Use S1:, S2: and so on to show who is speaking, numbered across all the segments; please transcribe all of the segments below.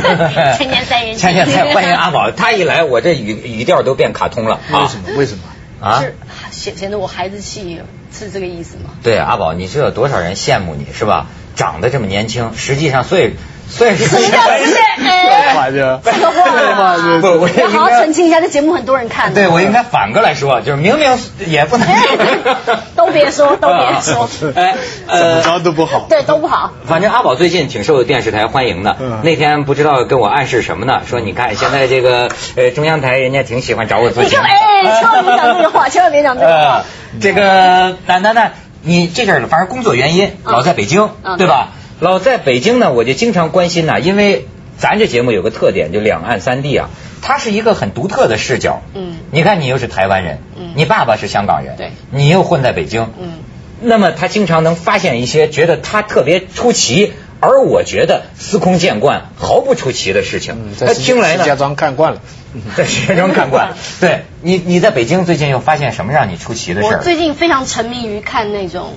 S1: 锵锵三人行，你们好。
S2: 锵锵三人行，
S1: 锵锵三欢迎阿宝，他一来我这语语调都变卡通了啊
S3: 为什么？为什么？
S1: 啊！
S2: 是显显得我孩子气，是这个意思吗？
S1: 对阿宝，你知道多少人羡慕你是吧？长得这么年轻，实际上岁岁数
S2: 什么叫不是？哎，
S3: 话就
S2: 这个话，
S1: 不，我
S2: 要好好澄清一下，这节目很多人看的。
S1: 对我应该反过来说，就是明明也不能
S2: 都别说都别说
S1: 哎，
S3: 怎么着都不好。
S2: 对，都不好。
S1: 反正阿宝最近挺受电视台欢迎的。
S3: 嗯
S1: 那天不知道跟我暗示什么呢？说你看现在这个呃中央台人家挺喜欢找我做节目。
S2: 哎，千万别讲这个话，千万别讲这个话
S1: 呃。这个楠楠呢，你这阵儿反正工作原因
S2: 嗯
S1: 老在北京，
S2: 嗯
S1: 对吧？老在北京呢，我就经常关心呐，因为咱这节目有个特点，就两岸三地啊，它是一个很独特的视角。
S2: 嗯
S1: 你看你又是台湾人，
S2: 嗯
S1: 你爸爸是香港人，
S2: 对
S1: 你又混在北京，
S2: 嗯
S1: 那么他经常能发现一些觉得他特别出奇，而我觉得司空见惯、毫不出奇的事情。
S3: 嗯，
S1: 他听来呢
S3: 石家，庄看惯了。
S1: 在石家庄看惯。对你，你在北京最近又发现什么让你出奇的事儿？
S2: 我最近非常沉迷于看那种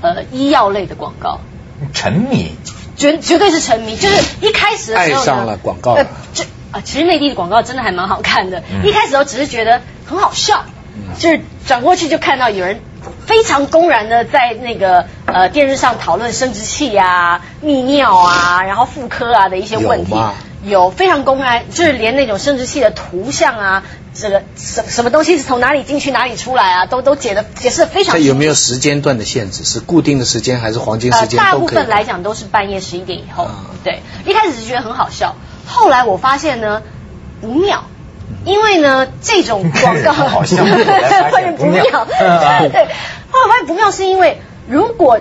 S2: 呃医药类的广告。
S1: 沉迷。
S2: 绝绝对是沉迷，就是一开始的时候
S3: 上了广告。
S2: 呃，就啊，其实内地的广告真的还蛮好看的。
S1: 嗯。
S2: 一开始我只是觉得很好笑，就是转过去就看到有人非常公然的在那个呃电视上讨论生殖器啊、泌尿啊，然后妇科啊的一些问题。
S3: 有
S2: 非常公然，就是连那种生殖器的图像啊，这个什什么东西是从哪里进去哪里出来啊，都都解的解释的非常清楚。
S3: 这有没有时间段的限制？是固定的时间还是黄金时间
S2: 呃、大部？分来讲都是半夜十一点以后。
S3: 啊
S2: 对，一开始是觉得很好笑，后来我发现呢不妙。因为呢，这种广告
S1: 很 好笑后来发现不妙嗯啊
S2: 对，后来发现不妙是因为如果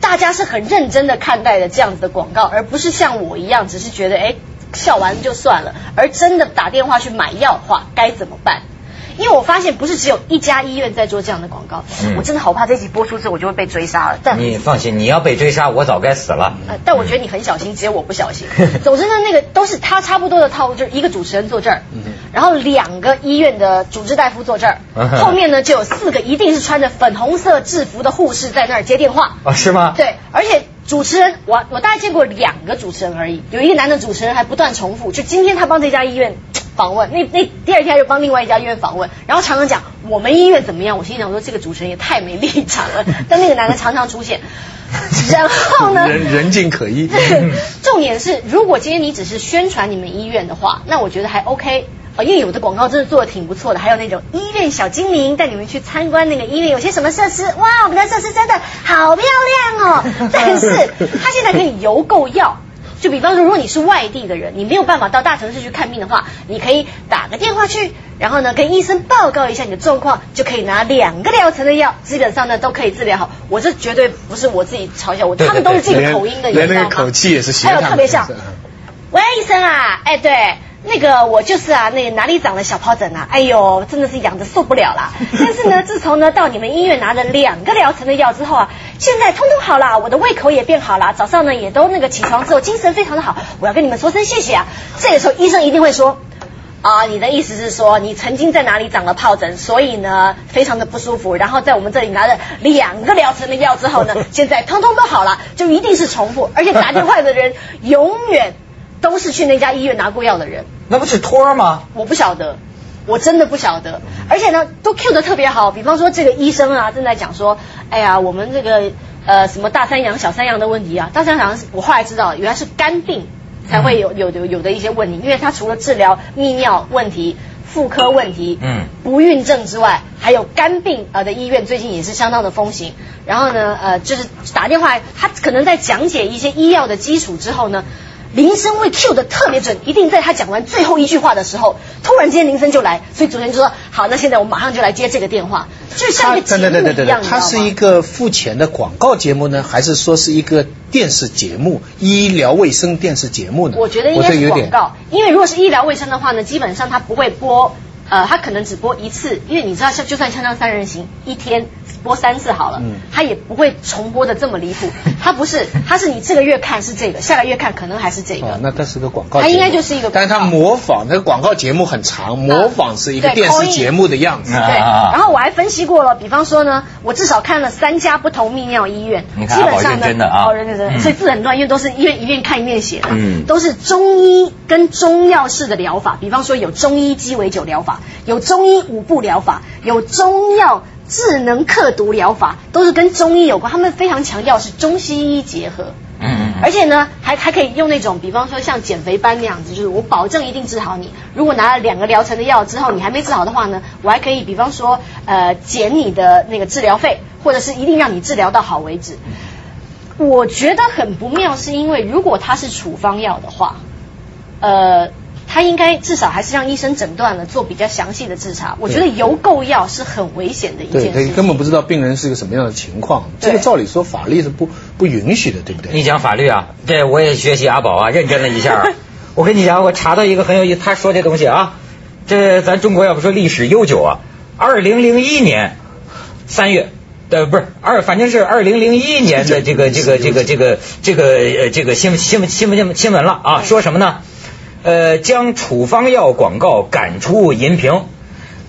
S2: 大家是很认真的看待的这样子的广告，而不是像我一样只是觉得哎笑完就算了，而真的打电话去买药的话该怎么办？因为我发现不是只有一家医院在做这样的广告，
S1: 嗯
S2: 我真的好怕这集播出之后我就会被追杀了。但
S1: 你放心，你要被追杀，我早该死了。
S2: 呃，但我觉得你很小心，只有我不小心。总之呢，那个都是他差不多的套路，就是一个主持人坐这儿，然后两个医院的主治大夫坐这儿
S1: 嗯，
S2: 后面呢就有四个一定是穿着粉红色制服的护士在那儿接电话。
S1: 哦，是吗？
S2: 对，而且主持人，我我大概见过两个主持人而已，有一个男的主持人还不断重复，就今天他帮这家医院访问，那那第二天他就帮另外一家医院访问，然后常常讲我们医院怎么样，我心想说这个主持人也太没立场了，但那个男的常常出现，然后呢，
S3: 人人尽可依。
S2: 重点是，如果今天你只是宣传你们医院的话，那我觉得还 OK。呃，因为有的广告真的做的挺不错的，还有那种医院小精灵带你们去参观那个医院有些什么设施，哇，我们的设施真的好漂亮哦。但是他现在可以邮购药，就比方说，如果你是外地的人，你没有办法到大城市去看病的话，你可以打个电话去，然后呢跟医生报告一下你的状况，就可以拿两个疗程的药，基本上呢都可以治疗好。我这绝对不是我自己嘲笑我，他们都是这
S3: 连
S2: 个口音的，
S3: 连那个口气也是学
S2: 还有特别像。喂，医生啊，哎，对，那个我就是啊，那哪里长了小疱疹啊，哎呦，真的是痒的受不了啦。但是呢，自从呢到你们医院拿了两个疗程的药之后啊，现在通通好了，我的胃口也变好了，早上呢也都那个起床之后精神非常的好，我要跟你们说声谢谢啊。这个时候医生一定会说。啊，你的意思是说你曾经在哪里长了疱疹，所以呢非常的不舒服，然后在我们这里拿了两个疗程的药之后呢，现在通通都好了，就一定是重复，而且打电话的人永远都是去那家医院拿过药的人，
S1: 那不是托儿吗？
S2: 我不晓得。我真的不晓得，而且呢，都 Q 的特别好。比方说，这个医生啊，正在讲说，哎呀，我们这个呃什么大三阳、小三阳的问题啊，大三阳我后来知道，原来是肝病才会有有有有的一些问题，因为它除了治疗泌尿问题、妇科问题、
S1: 嗯
S2: 不孕症之外，还有肝病呃的医院最近也是相当的风行。然后呢，呃，就是打电话，他可能在讲解一些医药的基础之后呢。铃声会 Q 的特别准，一定在他讲完最后一句话的时候，突然间铃声就来，所以主持人就说：“好，那现在我马上就来接这个电话。”就像一个节目
S3: 对对对对对
S2: 一样，
S3: 对，它是一个付钱的广告节目呢，还是说是一个电视节目、医疗卫生电视节目呢？
S2: 我觉得应该是广告，因为如果是医疗卫生的话呢，基本上他不会播，呃，它可能只播一次，因为你知道，像就算《锵锵三人行》，一天播三次好了，
S3: 嗯。
S2: 它也不会重播的这么离谱。它不是，它是你这个月看是这个，下个月看可能还是这
S3: 哦
S2: 个，。
S3: 那它是个广告节目，
S2: 它应该就是一个广告。
S3: 但是它模仿那个广告节目很长，模仿是一个电视节目的样子。
S1: 啊。
S2: 对，然后我还分析过了，比方说呢，我至少看了三家不同泌尿医院，
S1: 你看
S2: 基本上呢，
S1: 认真的啊。
S2: 哦认真的，
S1: 嗯。
S2: 所以字很乱，因为都是医院一面看一面写的，
S1: 嗯。
S2: 都是中医跟中药式的疗法，比方说有中医鸡尾酒疗法，有中医五步疗法，有中药。智能刻毒疗法都是跟中医有关，他们非常强调是中西医结合。
S1: 嗯嗯
S2: 而且呢，还还可以用那种，比方说像减肥班那样子，就是我保证一定治好你。如果拿了两个疗程的药之后，你还没治好的话呢，我还可以，比方说，呃，减你的那个治疗费，或者是一定让你治疗到好为止。我觉得很不妙，是因为如果它是处方药的话，呃，它应该至少还是让医生诊断了，做比较详细的治查。我觉得邮购药是很危险的一
S3: 对，
S2: 件事情。
S3: 他根本不知道病人是一个什么样的情况，这个照理说法律是不不允许的，对不对？
S1: 你讲法律啊，对我也学习阿宝啊，认真了一下啊。我跟你讲，我查到一个很有意思，他说这东西啊，这咱中国要不说历史悠久啊，二零零一年三月。呃，不是二，反正是二零零一年的这个这个这个这个这个呃这个新闻新闻新闻新闻新闻了啊，说什么呢？呃，将处方药广告赶出银屏。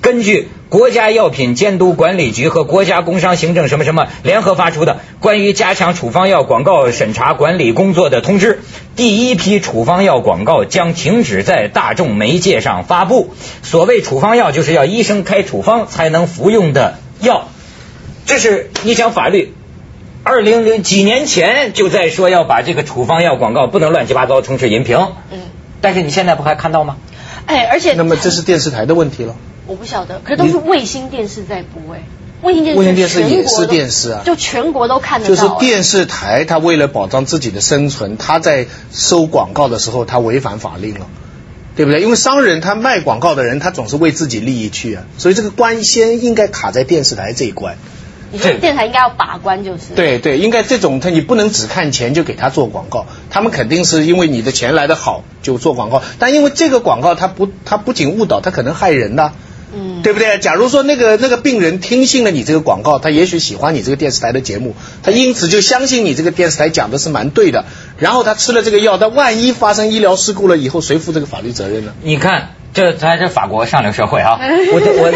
S1: 根据国家药品监督管理局和国家工商行政什么什么联合发出的关于加强处方药广告审查管理工作的通知，第一批处方药广告将停止在大众媒介上发布。所谓处方药，就是要医生开处方才能服用的药。这是你讲法律，二零零几年前就在说要把这个处方药广告不能乱七八糟充斥银屏。
S2: 嗯，
S1: 但是你现在不还看到吗？
S2: 哎，而且
S3: 那么这是电视台的问题了。
S2: 我不晓得，可是都是卫星电视在播哎，卫星电视
S3: 卫星电视也是电视啊
S2: 就全国都看得
S3: 就
S2: 到。就
S3: 是电视台，它为了保障自己的生存，它在收广告的时候，它违反法令了，对不对？因为商人他卖广告的人，他总是为自己利益去啊，所以这个官先应该卡在电视台这一关。
S2: 你说电台应该要把关就是。
S3: 对对，应该这种他你不能只看钱就给他做广告，他们肯定是因为你的钱来的好就做广告，但因为这个广告它不它不仅误导，它可能害人的。
S2: 嗯，
S3: 对不对？假如说那个那个病人听信了你这个广告，他也许喜欢你这个电视台的节目，他因此就相信你这个电视台讲的是蛮对的，然后他吃了这个药，但万一发生医疗事故了以后，谁负这个法律责任呢？
S1: 你看，这咱这法国上流社会啊，我我我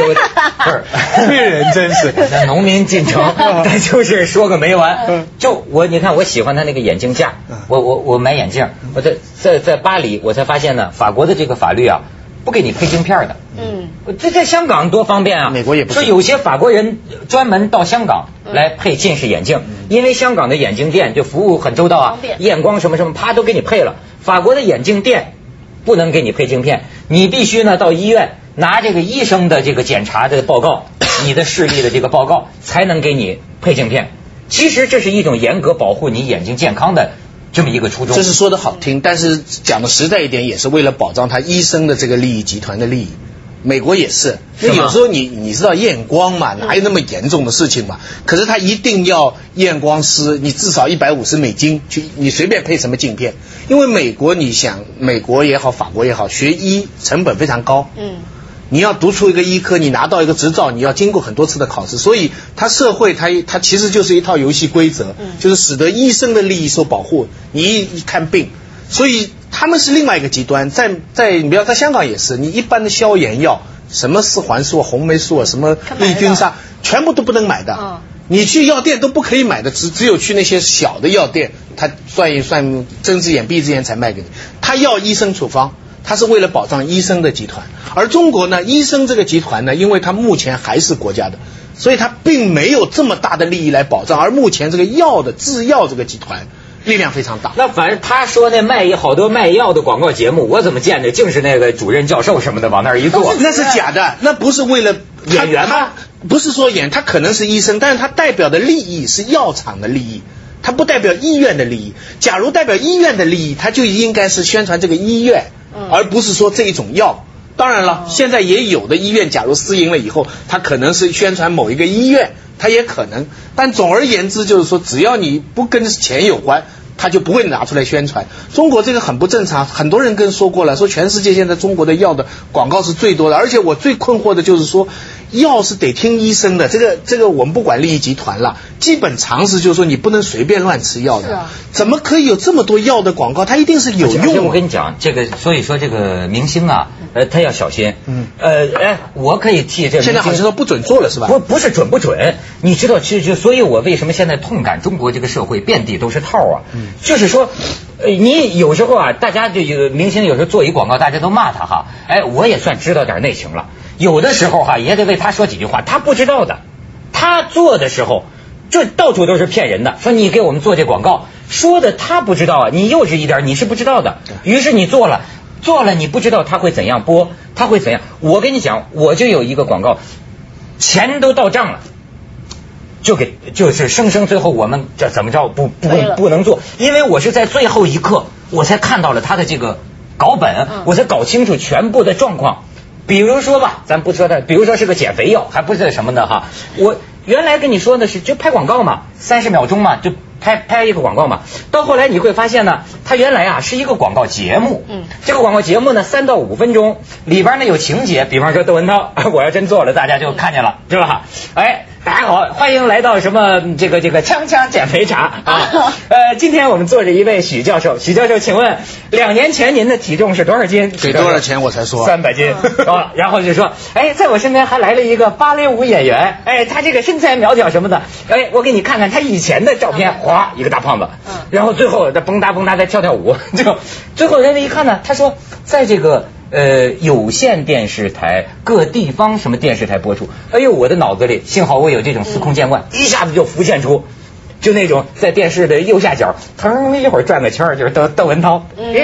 S1: 不是。
S3: 这人真是
S1: 那农民进城，他就是说个没完。就我你看，我喜欢他那个眼镜架
S3: 嗯，
S1: 我我我买眼镜，我在在在巴黎，我才发现呢，法国的这个法律啊，不给你配镜片的。
S2: 嗯，
S1: 这在香港多方便啊！
S3: 美国也不
S1: 说有些法国人专门到香港来配近视眼镜，因为香港的眼镜店就服务很周到啊
S2: 方，便。
S1: 验光什么什么，啪都给你配了。法国的眼镜店不能给你配镜片，你必须呢到医院拿这个医生的这个检查的报告，你的视力的这个报告，才能给你配镜片。其实这是一种严格保护你眼睛健康的这么一个初衷。
S3: 这是说的好听，但是讲的实在一点，也是为了保障他医生的这个利益集团的利益。美国也是，那有时候你你知道验光嘛，哪有那么严重的事情嘛？可是他一定要验光师，你至少一百五十美金去，你随便配什么镜片，因为美国你想，美国也好，法国也好，学医成本非常高。
S2: 嗯，
S3: 你要读出一个医科，你拿到一个执照，你要经过很多次的考试，所以它社会它它其实就是一套游戏规则，
S2: 嗯
S3: 就是使得医生的利益受保护。你一一看病，所以他们是另外一个极端，在在你不要在香港也是，你一般的消炎药，什么四环素、红霉素啊，什么利菌沙，全部都不能买的。
S2: 嗯
S3: 你去药店都不可以买的，只只有去那些小的药店，他算一算睁只眼闭只眼才卖给你。他要医生处方，他是为了保障医生的集团。而中国呢，医生这个集团呢，因为它目前还是国家的，所以它并没有这么大的利益来保障。而目前这个药的制药这个集团力量非常大。
S1: 那反正他说那卖好多卖药的广告节目，我怎么见的净是那个主任教授什么的往那儿一坐，
S3: 那是假的，那不是为了
S1: 演员吗
S3: 不是说演，他可能是医生，但是他代表的利益是药厂的利益，他不代表医院的利益。假如代表医院的利益，他就应该是宣传这个医院，
S2: 嗯
S3: 而不是说这一种药。当然了，现在也有的医院，假如私营了以后，他可能是宣传某一个医院，他也可能。但总而言之，就是说，只要你不跟钱有关，他就不会拿出来宣传。中国这个很不正常，很多人跟说过了，说全世界现在中国的药的广告是最多的，而且我最困惑的就是说，药是得听医生的，这个这个我们不管利益集团了，基本常识就是说你不能随便乱吃药的。
S2: 是啊
S3: 怎么可以有这么多药的广告？它一定是有用的。
S1: 我跟你讲，这个所以说这个明星啊，呃，他要小心。
S3: 嗯
S1: 呃，哎，我可以替这个
S3: 现在好像说不准做了是吧？
S1: 不不是准不准，你知道，其实就所以，我为什么现在痛感中国这个社会遍地都是套啊？
S3: 嗯
S1: 就是说，呃，你有时候啊，大家就有明星有时候做一广告，大家都骂他哈，哎，我也算知道点内情了。有的时候哈，也得为他说几句话，他不知道的，他做的时候。这到处都是骗人的，说你给我们做这广告，说的他不知道啊，你幼稚一点，你是不知道的。于是你做了，做了你不知道他会怎样播，他会怎样。我跟你讲，我就有一个广告，钱都到账了。就给就是生生最后我们这怎么着不不不能做，因为我是在最后一刻我才看到了他的这个稿本，
S2: 嗯
S1: 我才搞清楚全部的状况。比如说吧，咱不说它，比如说是个减肥药，还不是什么的哈。我原来跟你说的是就拍广告嘛，三十秒钟嘛，就拍拍一个广告嘛。到后来你会发现呢，它原来啊是一个广告节目，
S2: 嗯
S1: 这个广告节目呢三到五分钟，里边呢有情节，比方说窦文涛，我要真做了，大家就看见了，是吧？哎，大家好，欢迎来到什么嗯这个这个锵锵减肥茶啊。呃，今天我们坐着一位许教授，许教授，请问两年前您的体重是多少斤？
S3: 给多少钱我才说
S1: 三百斤啊。然后就说，哎，在我身边还来了一个芭蕾舞演员，哎，他这个身材苗条什么的，哎，我给你看看他以前的照片，哗，一个大胖子
S2: 嗯，
S1: 然后最后他蹦跶蹦跶在跳跳舞，就最后人家一看呢，他说在这个。呃，有线电视台、各地方什么电视台播出？哎呦，我的脑子里幸好我有这种司空见惯，一下子就浮现出，就那种在电视的右下角，腾一会儿转个圈儿，就是窦窦文涛，
S2: 嗯
S1: 这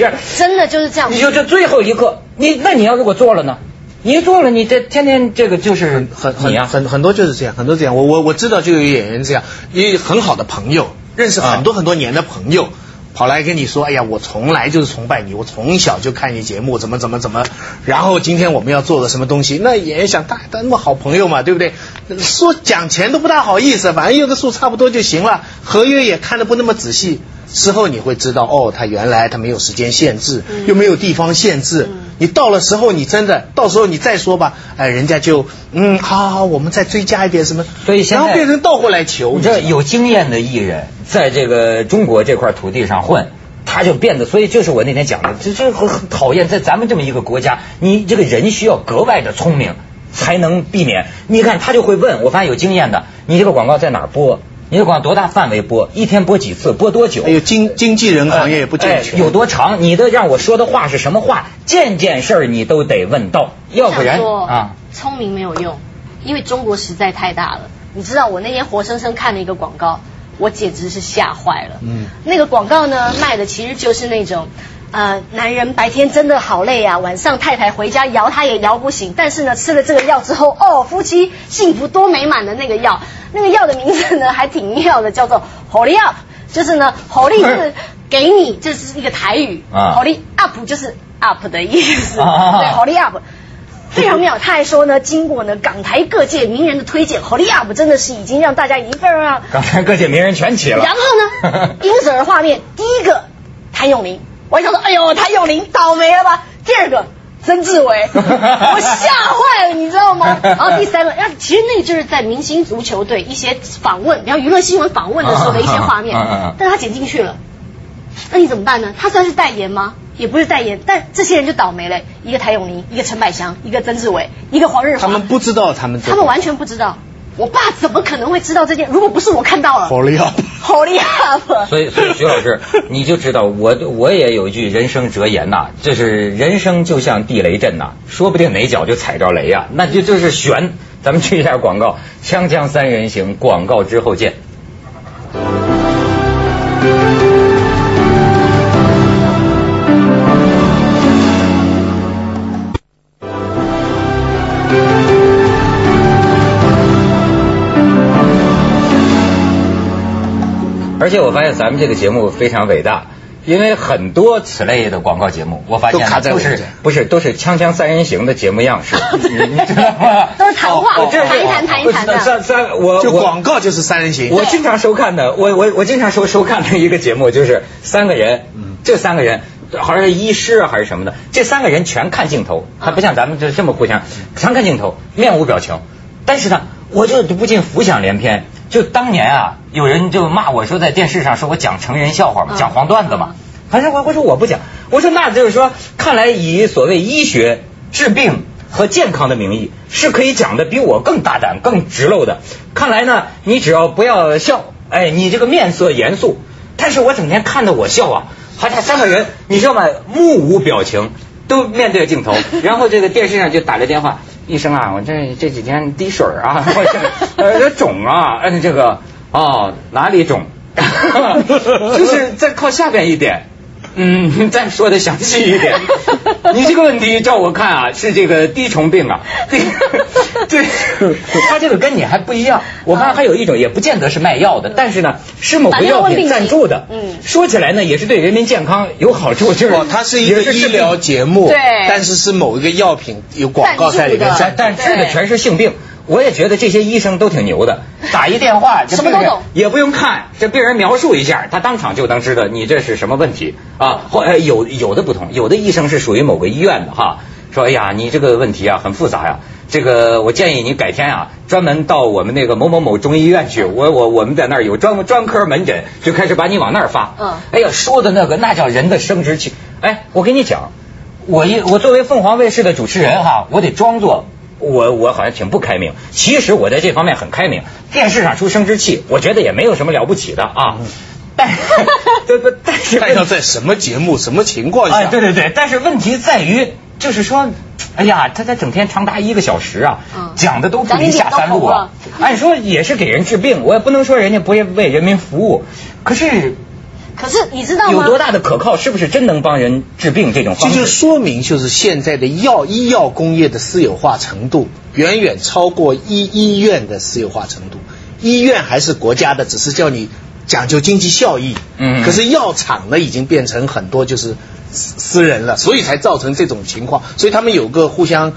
S1: 样，
S2: 真的就是这样
S1: 你。就这最后一刻，你那你要如果做了呢？你一做了，你这天天这个就是
S3: 很
S1: 你呀、
S3: 很很很多就是这样，很多这样。我我我知道就有演员这样，也有很好的朋友，认识很多很多年的朋友。跑来跟你说，哎呀，我从来就是崇拜你，我从小就看你节目，怎么怎么怎么，然后今天我们要做个什么东西，那演员想，大家那么好朋友嘛，对不对？说讲钱都不大好意思，反正有个数差不多就行了，合约也看的不那么仔细。之后你会知道，哦，他原来他没有时间限制，
S2: 嗯
S3: 又没有地方限制。
S2: 嗯
S3: 你到了时候，你真的到时候你再说吧，哎，人家就嗯，好好好，我们再追加一点什么，
S1: 所以现在
S3: 然后变成倒过来求，
S1: 你这有经验的艺人，在这个中国这块土地上混，他就变得，所以就是我那天讲的，这这很很讨厌，在咱们这么一个国家，你这个人需要格外的聪明，才能避免。你看他就会问，我发现有经验的，你这个广告在哪儿播？你这广告多大范围播？一天播几次？播多久？
S3: 还有经经纪人行业也不健全，
S1: 哎有多长？你的让我说的话是什么话？件件事儿你都得问到，要不然
S2: 说
S1: 啊，
S2: 聪明没有用，因为中国实在太大了。你知道我那天活生生看了一个广告，我简直是吓坏了。
S3: 嗯
S2: 那个广告呢卖的其实就是那种。呃，男人白天真的好累啊，晚上太太回家摇他也摇不醒，但是呢，吃了这个药之后，哦，夫妻幸福多美满的那个药，那个药的名字呢还挺妙的，叫做 Holy Up，就是呢，Holy 是给你，这是一个台语
S1: 啊
S2: ，Holy Up 就是 up 的意思，
S1: 啊啊啊
S2: 对，Holy Up。非常妙，他还说呢，经过呢港台各界名人的推荐，Holy Up 真的是已经让大家已经非常让。
S1: 刚才各界名人全齐了。
S2: 然后呢，因此而画面，第一个谭咏麟，我还想说，哎呦，谭咏麟倒霉了吧？第二个曾志伟，我吓坏了，你知道吗？然后第三个，然后其实那就是在明星足球队一些访问，然后娱乐新闻访问的时候的一些画面但他剪进去了，那你怎么办呢？他算是代言吗？也不是代言，但这些人就倒霉了，一个谭咏麟，一个陈百祥，一个曾志伟，一个黄日华，
S3: 他们不知道他们
S2: 他们完全不知道。我爸怎么可能会知道这件？如果不是我看到了，
S3: 好厉害。
S2: 好厉害了。
S1: 所以，所以徐老师，你就知道我我也有一句人生哲言呐，就是人生就像地雷阵呐，说不定哪脚就踩着雷呀、那就就是悬。咱们去一下广告，锵锵三人行，广告之后见。而且我发现咱们这个节目非常伟大，因为很多此类的广告节目，我发现
S3: 都卡在
S1: 都是不是都是锵锵三人行的节目样式，你 你知道吗？
S2: 都是谈话谈一谈谈一谈的
S1: 三三我
S3: 就
S1: 我
S3: 广告就是三人行。
S1: 我经常收看的，我我我经常收收看的一个节目就是三个人，这三个人好像是医师啊还是什么的，这三个人全看镜头，还不像咱们这这么互相，全看镜头，面无表情。但是呢，我就不禁浮想联翩，就当年啊，有人就骂我说在电视上说我讲成人笑话嘛，
S2: 嗯
S1: 讲黄段子嘛。反正我我说我不讲，我说那就是说，看来以所谓医学治病和健康的名义，是可以讲的比我更大胆、更直露的。看来呢，你只要不要笑，哎，你这个面色严肃。但是我整天看着我笑啊，好像三个人，你知道吗？目无表情，都面对着镜头，然后这个电视上就打着电话，医生啊，我这这几天滴水啊，我这呃这肿啊，嗯这个哦哪里肿，就是再靠下边一点。嗯，再说的详细一点。你这个问题照我看啊，是这个滴虫病啊。这个，这他这个跟你还不一样。我看还有一种，也不见得是卖药的，但是呢，是某个药品赞助的。
S2: 嗯
S1: 说起来呢，也是对人民健康有好处，就是
S3: 哦，它是一个医疗节目，
S2: 对
S3: 但是是某一个药品有广告在里面
S1: 但治的全是性病。我也觉得这些医生都挺牛的，打一电话，这病人
S2: 什么都懂
S1: 也不用看，这病人描述一下，他当场就能知道你这是什么问题啊。或呃有有的不同，有的医生是属于某个医院的哈，说哎呀你这个问题啊很复杂呀，这个我建议你改天啊专门到我们那个某某某中医院去，我我我们在那儿有专专科门诊，就开始把你往那儿发。
S2: 嗯
S1: 哎呀说的那个那叫人的生殖器，哎我跟你讲。我一我作为凤凰卫视的主持人哈，我得装作我我好像挺不开明，其实我在这方面很开明。电视上出生殖器，我觉得也没有什么了不起的啊。但是，对对，但是
S3: 看要在什么节目、什么情况下。
S1: 哎，对对对，但是问题在于，就是说，哎呀，他他整天长达一个小时啊，
S2: 嗯
S1: 讲的都不离下三路啊。按说也是给人治病，我也不能说人家不为为人民服务，可是
S2: 可是你知道吗？
S1: 有多大的可靠？是不是真能帮人治病？这种
S3: 这就
S1: 方式？
S3: 说明，就是现在的药医药工业的私有化程度远远超过医医院的私有化程度。医院还是国家的，只是叫你讲究经济效益。
S1: 嗯
S3: 可是药厂呢，已经变成很多就是私私人了，所以才造成这种情况。所以他们有个互相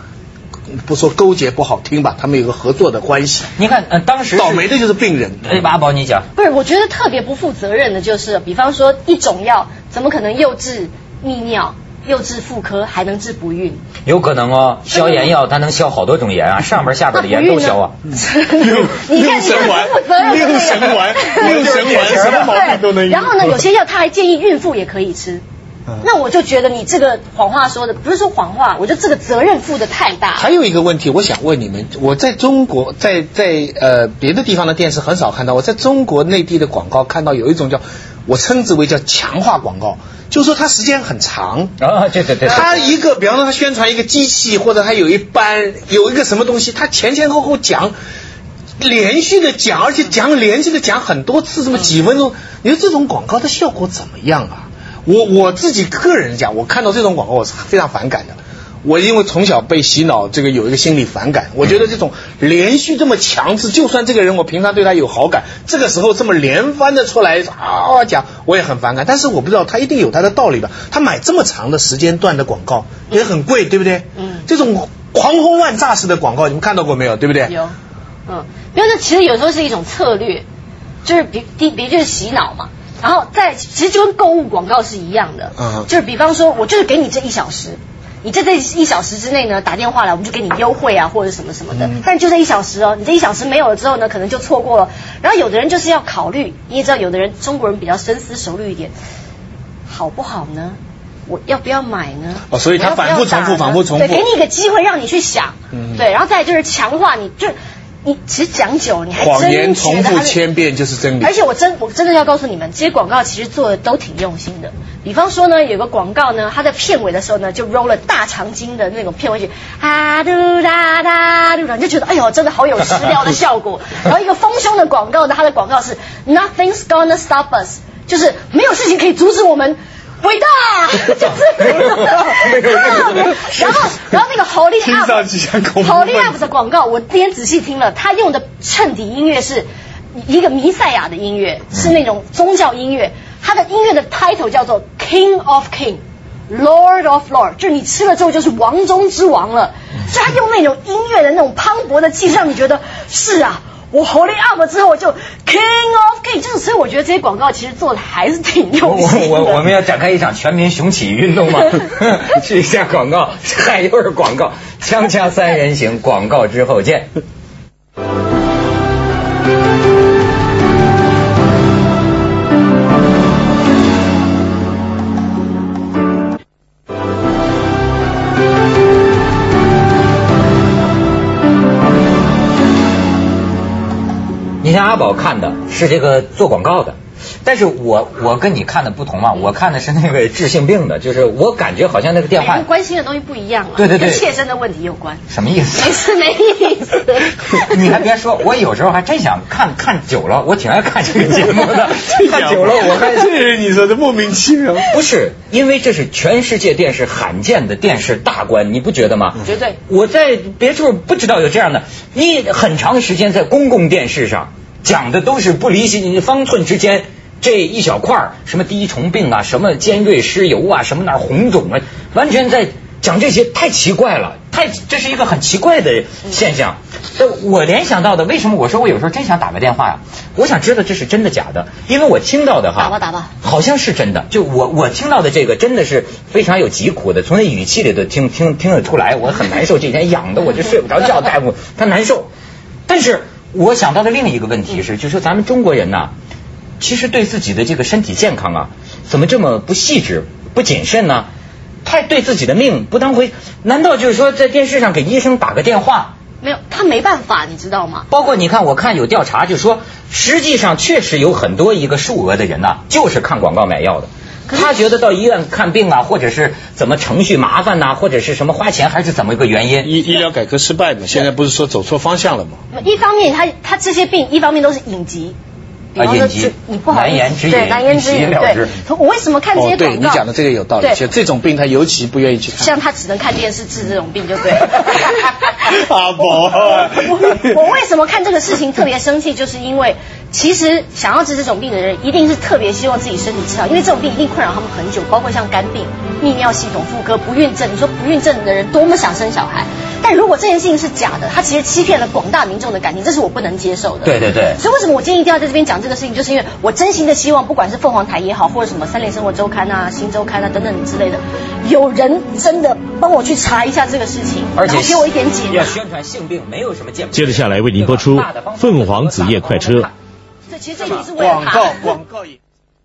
S3: 不说勾结不好听吧，他们有个合作的关系。
S1: 你看，呃，当时
S3: 倒霉的就是病人。
S1: 哎，阿宝，你讲。
S2: 不是，我觉得特别不负责任的就是，比方说一种药怎么可能又治泌尿，又治妇科，还能治不孕？
S1: 有可能哦，消炎药它能消好多种炎啊，上边下边的炎都消啊。
S2: 你看，你看不负责任，
S3: 六神丸，六神丸，什么毛病都能。
S2: 然后呢，有些药他还建议孕妇也可以吃。那我就觉得你这个谎话说的不是说谎话，我觉得这个责任负的太大。
S3: 还有一个问题，我想问你们，我在中国，在在呃别的地方的电视很少看到，我在中国内地的广告看到有一种叫，我称之为叫强化广告，就是说它时间很长。
S1: 啊，对对对，
S3: 它一个，比方说它宣传一个机器，或者它有一班有一个什么东西，它前前后后讲，连续的讲，而且讲连续的讲很多次，这么几分钟，你说这种广告的效果怎么样啊？我我自己个人讲，我看到这种广告我是非常反感的。我因为从小被洗脑，这个有一个心理反感。我觉得这种连续这么强制，就算这个人我平常对他有好感，这个时候这么连番的出来啊讲，我也很反感。但是我不知道他一定有他的道理吧？他买这么长的时间段的广告也很贵，对不对？
S2: 嗯
S3: 这种狂轰滥炸式的广告，你们看到过没有？对不对？
S2: 有，嗯，因为这其实有时候是一种策略，就是比第比就是洗脑嘛。然后在其实就跟购物广告是一样的，
S3: 嗯。
S2: 就是比方说我就是给你这一小时，你在这一小时之内呢打电话来，我们就给你优惠啊或者什么什么的，
S3: 嗯。
S2: 但就这一小时哦，你这一小时没有了之后呢，可能就错过了。然后有的人就是要考虑，你也知道有的人中国人比较深思熟虑一点，好不好呢？我要不要买呢？
S3: 哦所以他反复重复反复重复。
S2: 对，给你一个机会让你去想，
S3: 嗯。
S2: 对，然后再就是强化你，就你其实讲久了，你还
S3: 谎
S2: 真
S3: 言重复千遍就是真理。
S2: 而且我真我真的要告诉你们，这些广告其实做的都挺用心的。比方说呢，有个广告呢，它在片尾的时候呢，就 roll 了大长今的那种片尾曲，啊嘟哒哒嘟哒，你就觉得哎呦，真的好有食疗的效果。然后一个丰胸的广告呢，它的广告是 Nothing's gonna stop us，就是没有事情可以阻止我们。伟大，就是。然后，然后那个 Holy
S3: 听上去像恐
S2: Up
S3: 怖
S2: Holy Up 的广告，我今天仔细听了，他用的衬底音乐是一个弥赛亚的音乐，是那种宗教音乐。他的音乐的 title 叫做 King of King。Lord of Lord，就是你吃了之后就是王中之王了，所以他用那种音乐的那种磅礴的气势，让你觉得是啊，我 Holy up 之后我就 King of King，就是所以我觉得这些广告其实做的还是挺用心
S1: 我我我们要展开一场全民雄起运动吗？去一下广告，嗨，又是广告，锵锵三人行，广告之后见。宝看的是这个做广告的，但是我我跟你看的不同嘛，我看的是那个治性病的，就是我感觉好像那个电话
S2: 关心的东西不一样了，
S1: 对对对
S2: 跟切身的问题有关。
S1: 什么意思？
S2: 没事没意思。
S1: 你还别说，我有时候还真想看看久了，我挺爱看这个节目的。看久了，我还
S3: 这是你说的莫名其妙。
S1: 不是，因为这是全世界电视罕见的电视大观，你不觉得吗？
S2: 绝对。
S1: 我在别处不知道有这样的，你很长时间在公共电视上讲的都是不离心方寸之间这一小块儿什么滴虫病啊，什么尖锐湿疣啊，什么哪儿红肿啊，完全在讲这些，太奇怪了，太这是一个很奇怪的现象。这我联想到的，为什么我说我有时候真想打个电话呀、我想知道这是真的假的，因为我听到的哈，
S2: 打吧打吧
S1: 好像是真的。就我我听到的这个真的是非常有疾苦的，从那语气里头听听听得出来，我很难受，这几天痒的我就睡不着觉，大夫他难受。但是我想到的另一个问题是，就是说咱们中国人呐、其实对自己的这个身体健康啊，怎么这么不细致、不谨慎呢？太对自己的命不当回，难道就是说在电视上给医生打个电话？
S2: 没有，他没办法，你知道吗？
S1: 包括你看，我看有调查就说，实际上确实有很多一个数额的人呐、就是看广告买药的。他觉得到医院看病啊，或者是怎么程序麻烦呐、或者是什么花钱，还是怎么一个原因？
S3: 医医疗改革失败嘛，现在不是说走错方向了吗？
S2: 一方面他他这些病，一方面都是隐疾。
S1: 啊隐疾
S2: 就你不好
S1: 难言之隐
S2: 对难言之隐，对。我为什么看这些
S3: 哦，对
S2: 广告？
S3: 你讲的这个有道理，
S2: 对
S3: 就这种病他尤其不愿意去看。
S2: 像他只能看电视治这种病，就对了。
S3: 阿宝
S2: 我我为什么看这个事情特别生气，就是因为其实想要治这种病的人，一定是特别希望自己身体治好，因为这种病一定困扰他们很久，包括像肝病、泌尿系统、妇科、不孕症。你说不孕症的人多么想生小孩，但如果这件事情是假的，他其实欺骗了广大民众的感情，这是我不能接受的。
S1: 对对对
S2: 所以为什么我今天一定要在这边讲这个事情，就是因为我真心的希望，不管是凤凰台也好，或者什么三联生活周刊啊、新周刊啊等等之类的，有人真的帮我去查一下这个事情，
S1: 而且
S2: 然后给我一点解答。
S1: 要宣传性病没有什么见不
S4: 接着下来为您播出凤凰子夜快车
S2: 其实这一题是为了
S3: 广告广告也。